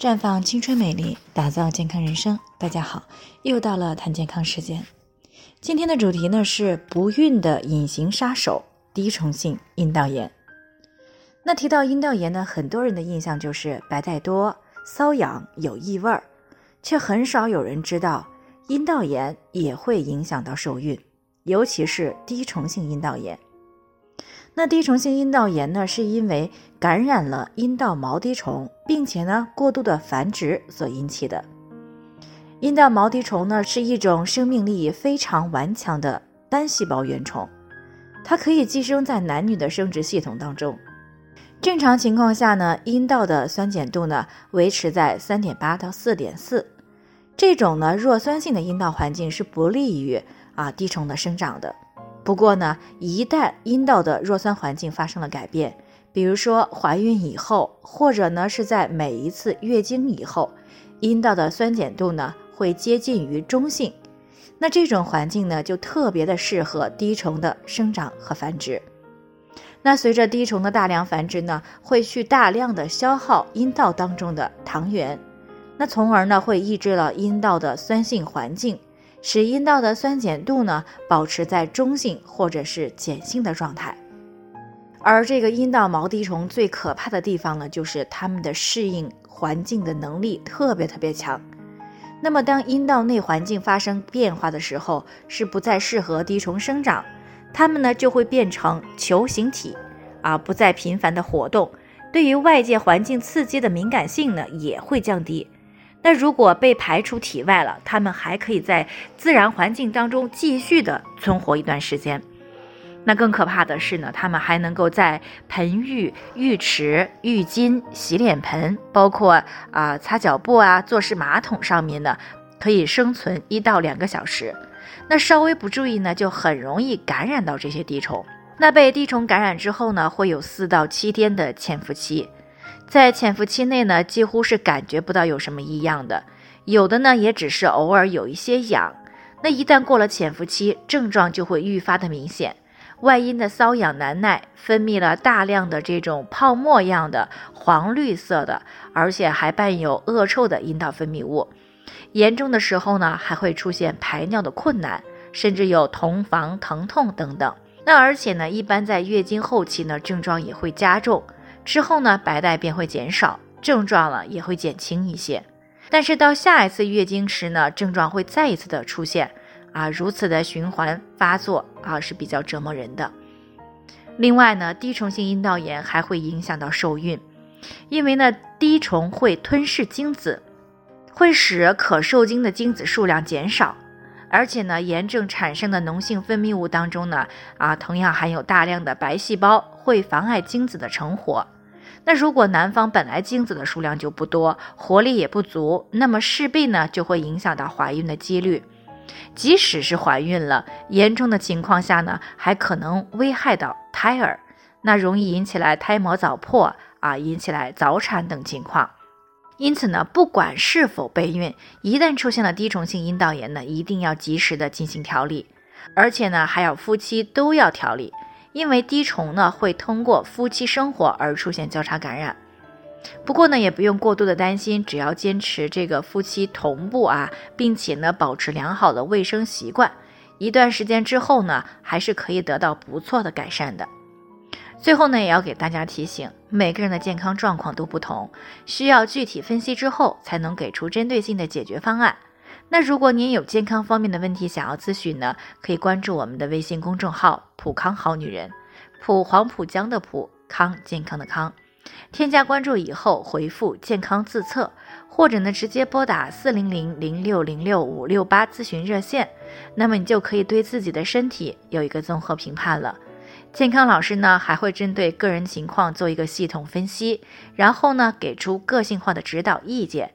绽放青春美丽，打造健康人生。大家好，又到了谈健康时间。今天的主题呢是不孕的隐形杀手——滴虫性阴道炎。那提到阴道炎呢，很多人的印象就是白带多、瘙痒、有异味儿，却很少有人知道阴道炎也会影响到受孕，尤其是滴虫性阴道炎。那滴虫性阴道炎呢，是因为感染了阴道毛滴虫，并且呢过度的繁殖所引起的。阴道毛滴虫呢是一种生命力非常顽强的单细胞原虫，它可以寄生在男女的生殖系统当中。正常情况下呢，阴道的酸碱度呢维持在三点八到四点四，这种呢弱酸性的阴道环境是不利于啊滴虫的生长的。不过呢，一旦阴道的弱酸环境发生了改变，比如说怀孕以后，或者呢是在每一次月经以后，阴道的酸碱度呢会接近于中性，那这种环境呢就特别的适合滴虫的生长和繁殖。那随着滴虫的大量繁殖呢，会去大量的消耗阴道当中的糖原，那从而呢会抑制了阴道的酸性环境。使阴道的酸碱度呢保持在中性或者是碱性的状态，而这个阴道毛滴虫最可怕的地方呢，就是它们的适应环境的能力特别特别强。那么当阴道内环境发生变化的时候，是不再适合滴虫生长，它们呢就会变成球形体，啊，不再频繁的活动，对于外界环境刺激的敏感性呢也会降低。那如果被排出体外了，它们还可以在自然环境当中继续的存活一段时间。那更可怕的是呢，它们还能够在盆浴、浴池、浴巾、洗脸盆，包括啊擦脚布啊、坐式马桶上面呢，可以生存一到两个小时。那稍微不注意呢，就很容易感染到这些滴虫。那被滴虫感染之后呢，会有四到七天的潜伏期。在潜伏期内呢，几乎是感觉不到有什么异样的，有的呢也只是偶尔有一些痒。那一旦过了潜伏期，症状就会愈发的明显，外阴的瘙痒难耐，分泌了大量的这种泡沫样的黄绿色的，而且还伴有恶臭的阴道分泌物。严重的时候呢，还会出现排尿的困难，甚至有同房疼痛等等。那而且呢，一般在月经后期呢，症状也会加重。之后呢，白带便会减少，症状了也会减轻一些。但是到下一次月经时呢，症状会再一次的出现，啊，如此的循环发作啊是比较折磨人的。另外呢，滴虫性阴道炎还会影响到受孕，因为呢，滴虫会吞噬精子，会使可受精的精子数量减少，而且呢，炎症产生的脓性分泌物当中呢，啊，同样含有大量的白细胞。会妨碍精子的成活。那如果男方本来精子的数量就不多，活力也不足，那么势必呢就会影响到怀孕的几率。即使是怀孕了，严重的情况下呢，还可能危害到胎儿，那容易引起来胎膜早破啊，引起来早产等情况。因此呢，不管是否备孕，一旦出现了滴虫性阴道炎呢，一定要及时的进行调理，而且呢，还要夫妻都要调理。因为滴虫呢会通过夫妻生活而出现交叉感染，不过呢也不用过度的担心，只要坚持这个夫妻同步啊，并且呢保持良好的卫生习惯，一段时间之后呢还是可以得到不错的改善的。最后呢也要给大家提醒，每个人的健康状况都不同，需要具体分析之后才能给出针对性的解决方案。那如果您有健康方面的问题想要咨询呢，可以关注我们的微信公众号“普康好女人”，普黄浦江的普康健康的康，添加关注以后回复“健康自测”，或者呢直接拨打四零零零六零六五六八咨询热线，那么你就可以对自己的身体有一个综合评判了。健康老师呢还会针对个人情况做一个系统分析，然后呢给出个性化的指导意见。